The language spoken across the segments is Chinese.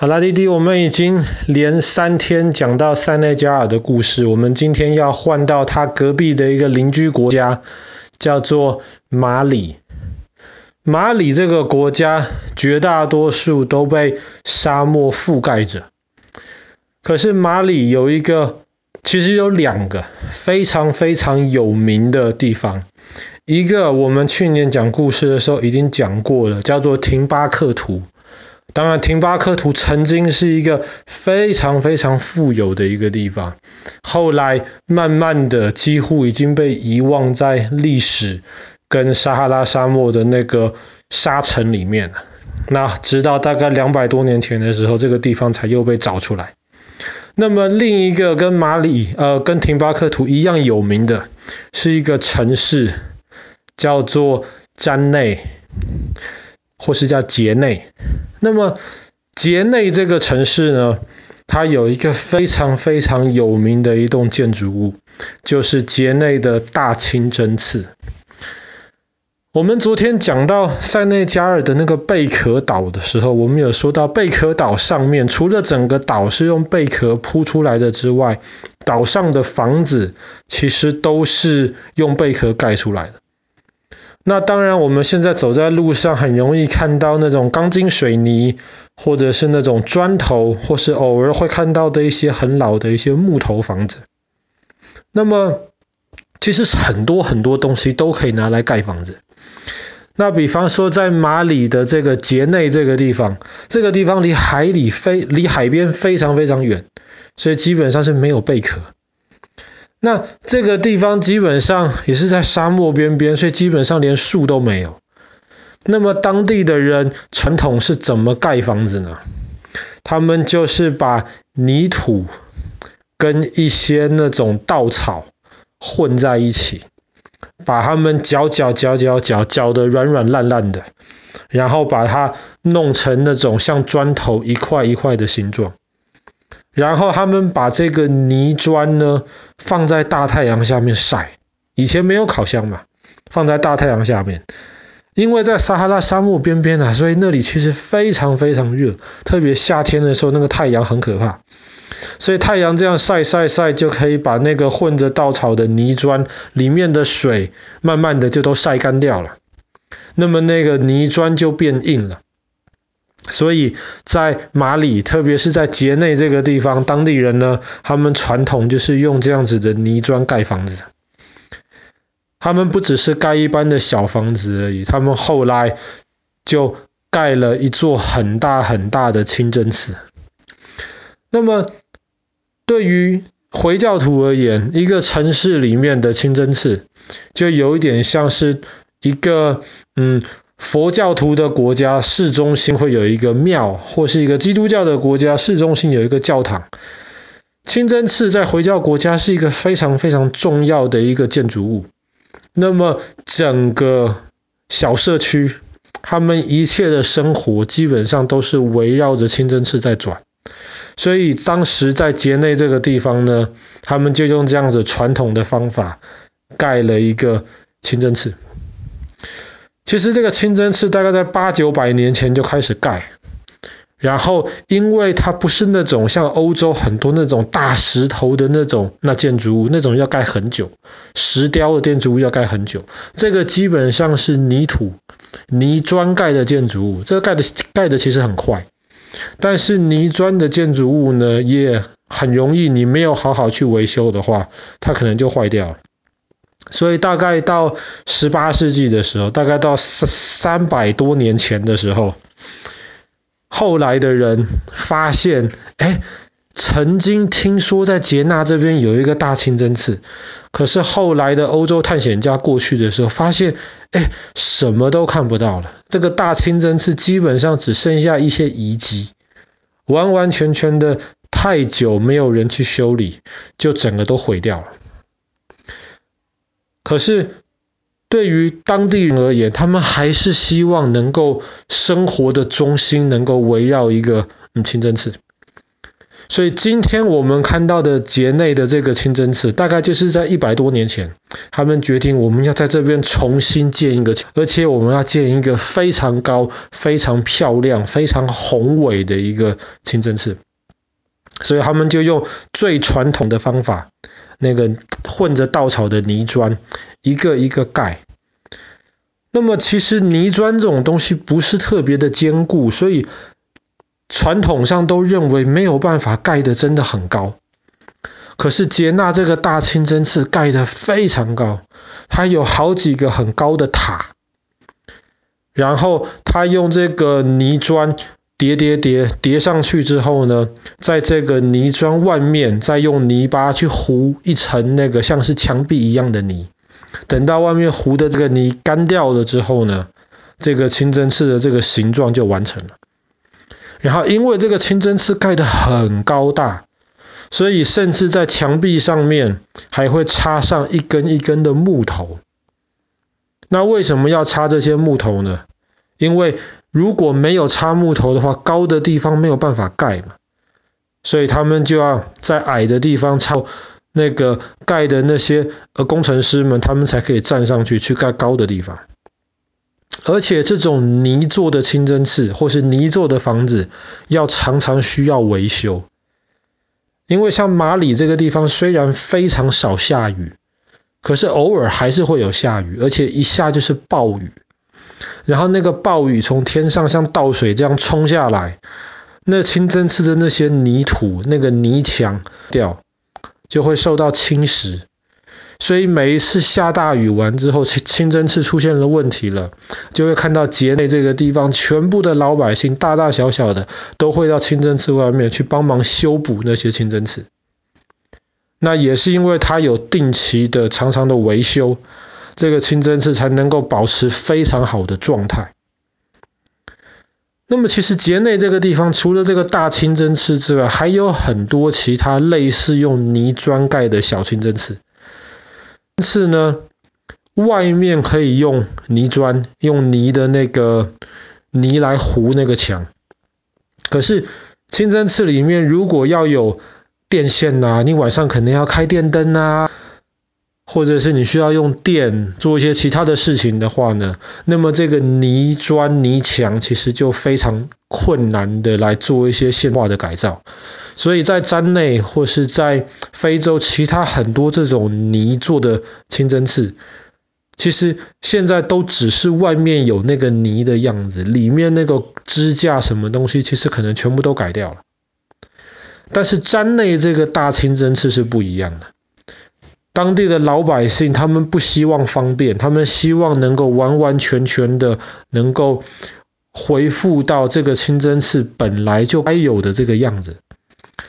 好啦，弟弟，我们已经连三天讲到塞内加尔的故事，我们今天要换到他隔壁的一个邻居国家，叫做马里。马里这个国家绝大多数都被沙漠覆盖着，可是马里有一个，其实有两个非常非常有名的地方，一个我们去年讲故事的时候已经讲过了，叫做廷巴克图。当然，廷巴克图曾经是一个非常非常富有的一个地方，后来慢慢的几乎已经被遗忘在历史跟撒哈拉沙漠的那个沙尘里面了。那直到大概两百多年前的时候，这个地方才又被找出来。那么另一个跟马里呃跟廷巴克图一样有名的是一个城市，叫做詹内。或是叫杰内，那么杰内这个城市呢，它有一个非常非常有名的一栋建筑物，就是杰内的大清真寺。我们昨天讲到塞内加尔的那个贝壳岛的时候，我们有说到贝壳岛上面除了整个岛是用贝壳铺出来的之外，岛上的房子其实都是用贝壳盖出来的。那当然，我们现在走在路上，很容易看到那种钢筋水泥，或者是那种砖头，或是偶尔会看到的一些很老的一些木头房子。那么，其实很多很多东西都可以拿来盖房子。那比方说，在马里的这个杰内这个地方，这个地方离海里非离海边非常非常远，所以基本上是没有贝壳。那这个地方基本上也是在沙漠边边，所以基本上连树都没有。那么当地的人传统是怎么盖房子呢？他们就是把泥土跟一些那种稻草混在一起，把它们搅搅搅搅搅搅得软软烂烂的，然后把它弄成那种像砖头一块一块的形状。然后他们把这个泥砖呢，放在大太阳下面晒。以前没有烤箱嘛，放在大太阳下面。因为在撒哈拉沙漠边边啊，所以那里其实非常非常热，特别夏天的时候，那个太阳很可怕。所以太阳这样晒晒晒，就可以把那个混着稻草的泥砖里面的水，慢慢的就都晒干掉了。那么那个泥砖就变硬了。所以在马里，特别是在杰内这个地方，当地人呢，他们传统就是用这样子的泥砖盖房子。他们不只是盖一般的小房子而已，他们后来就盖了一座很大很大的清真寺。那么，对于回教徒而言，一个城市里面的清真寺，就有一点像是一个嗯。佛教徒的国家市中心会有一个庙，或是一个基督教的国家市中心有一个教堂。清真寺在回教国家是一个非常非常重要的一个建筑物。那么整个小社区，他们一切的生活基本上都是围绕着清真寺在转。所以当时在杰内这个地方呢，他们就用这样子传统的方法盖了一个清真寺。其实这个清真寺大概在八九百年前就开始盖，然后因为它不是那种像欧洲很多那种大石头的那种那建筑物，那种要盖很久，石雕的建筑物要盖很久，这个基本上是泥土泥砖盖的建筑物，这个盖的盖的其实很快，但是泥砖的建筑物呢也很容易，你没有好好去维修的话，它可能就坏掉了。所以大概到十八世纪的时候，大概到三三百多年前的时候，后来的人发现，哎，曾经听说在杰纳这边有一个大清真寺，可是后来的欧洲探险家过去的时候，发现，哎，什么都看不到了。这个大清真寺基本上只剩下一些遗迹，完完全全的太久没有人去修理，就整个都毁掉了。可是，对于当地人而言，他们还是希望能够生活的中心能够围绕一个嗯清真寺。所以今天我们看到的节内的这个清真寺，大概就是在一百多年前，他们决定我们要在这边重新建一个，而且我们要建一个非常高、非常漂亮、非常宏伟的一个清真寺。所以他们就用最传统的方法，那个混着稻草的泥砖，一个一个盖。那么其实泥砖这种东西不是特别的坚固，所以。传统上都认为没有办法盖得真的很高，可是杰纳这个大清真寺盖得非常高，它有好几个很高的塔，然后他用这个泥砖叠叠叠叠上去之后呢，在这个泥砖外面再用泥巴去糊一层那个像是墙壁一样的泥，等到外面糊的这个泥干掉了之后呢，这个清真寺的这个形状就完成了。然后，因为这个清真寺盖得很高大，所以甚至在墙壁上面还会插上一根一根的木头。那为什么要插这些木头呢？因为如果没有插木头的话，高的地方没有办法盖嘛，所以他们就要在矮的地方插那个盖的那些呃工程师们，他们才可以站上去去盖高的地方。而且这种泥做的清真寺或是泥做的房子，要常常需要维修。因为像马里这个地方虽然非常少下雨，可是偶尔还是会有下雨，而且一下就是暴雨。然后那个暴雨从天上像倒水这样冲下来，那清真寺的那些泥土、那个泥墙掉，就会受到侵蚀。所以每一次下大雨完之后，清清真寺出现了问题了，就会看到节内这个地方，全部的老百姓大大小小的都会到清真寺外面去帮忙修补那些清真寺。那也是因为它有定期的、常常的维修，这个清真寺才能够保持非常好的状态。那么其实节内这个地方，除了这个大清真寺之外，还有很多其他类似用泥砖盖的小清真寺。是呢，外面可以用泥砖，用泥的那个泥来糊那个墙。可是清真寺里面如果要有电线呐，你晚上可能要开电灯呐，或者是你需要用电做一些其他的事情的话呢，那么这个泥砖泥墙其实就非常困难的来做一些现化的改造。所以在詹内或是在非洲其他很多这种泥做的清真寺，其实现在都只是外面有那个泥的样子，里面那个支架什么东西，其实可能全部都改掉了。但是詹内这个大清真寺是不一样的，当地的老百姓他们不希望方便，他们希望能够完完全全的能够恢复到这个清真寺本来就该有的这个样子。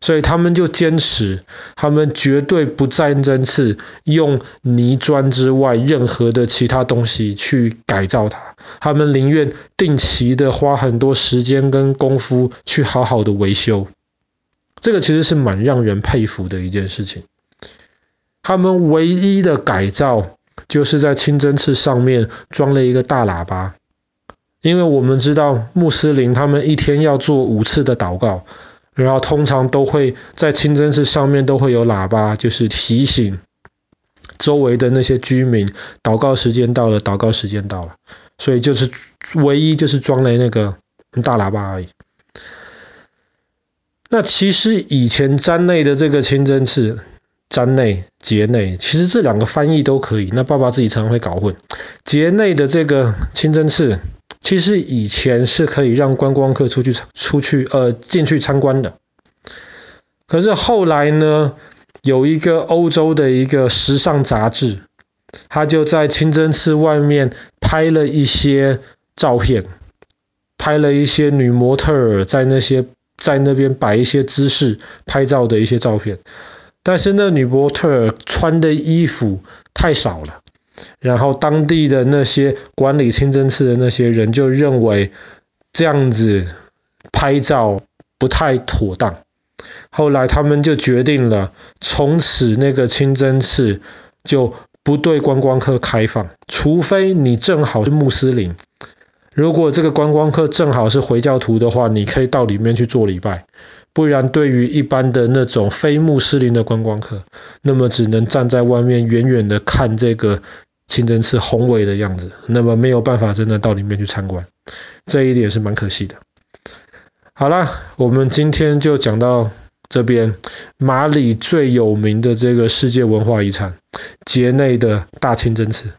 所以他们就坚持，他们绝对不在清真寺用泥砖之外任何的其他东西去改造它。他们宁愿定期的花很多时间跟功夫去好好的维修。这个其实是蛮让人佩服的一件事情。他们唯一的改造就是在清真寺上面装了一个大喇叭，因为我们知道穆斯林他们一天要做五次的祷告。然后通常都会在清真寺上面都会有喇叭，就是提醒周围的那些居民，祷告时间到了，祷告时间到了。所以就是唯一就是装了那个大喇叭而已。那其实以前詹内的这个清真寺，詹内、节内，其实这两个翻译都可以。那爸爸自己常常会搞混。节内的这个清真寺。其实以前是可以让观光客出去出去呃进去参观的，可是后来呢，有一个欧洲的一个时尚杂志，他就在清真寺外面拍了一些照片，拍了一些女模特儿在那些在那边摆一些姿势拍照的一些照片，但是那女模特穿的衣服太少了。然后当地的那些管理清真寺的那些人就认为这样子拍照不太妥当，后来他们就决定了，从此那个清真寺就不对观光客开放，除非你正好是穆斯林。如果这个观光客正好是回教徒的话，你可以到里面去做礼拜。不然对于一般的那种非穆斯林的观光客，那么只能站在外面远远的看这个清真寺宏伟的样子，那么没有办法真的到里面去参观，这一点是蛮可惜的。好了，我们今天就讲到这边，马里最有名的这个世界文化遗产——杰内的大清真寺。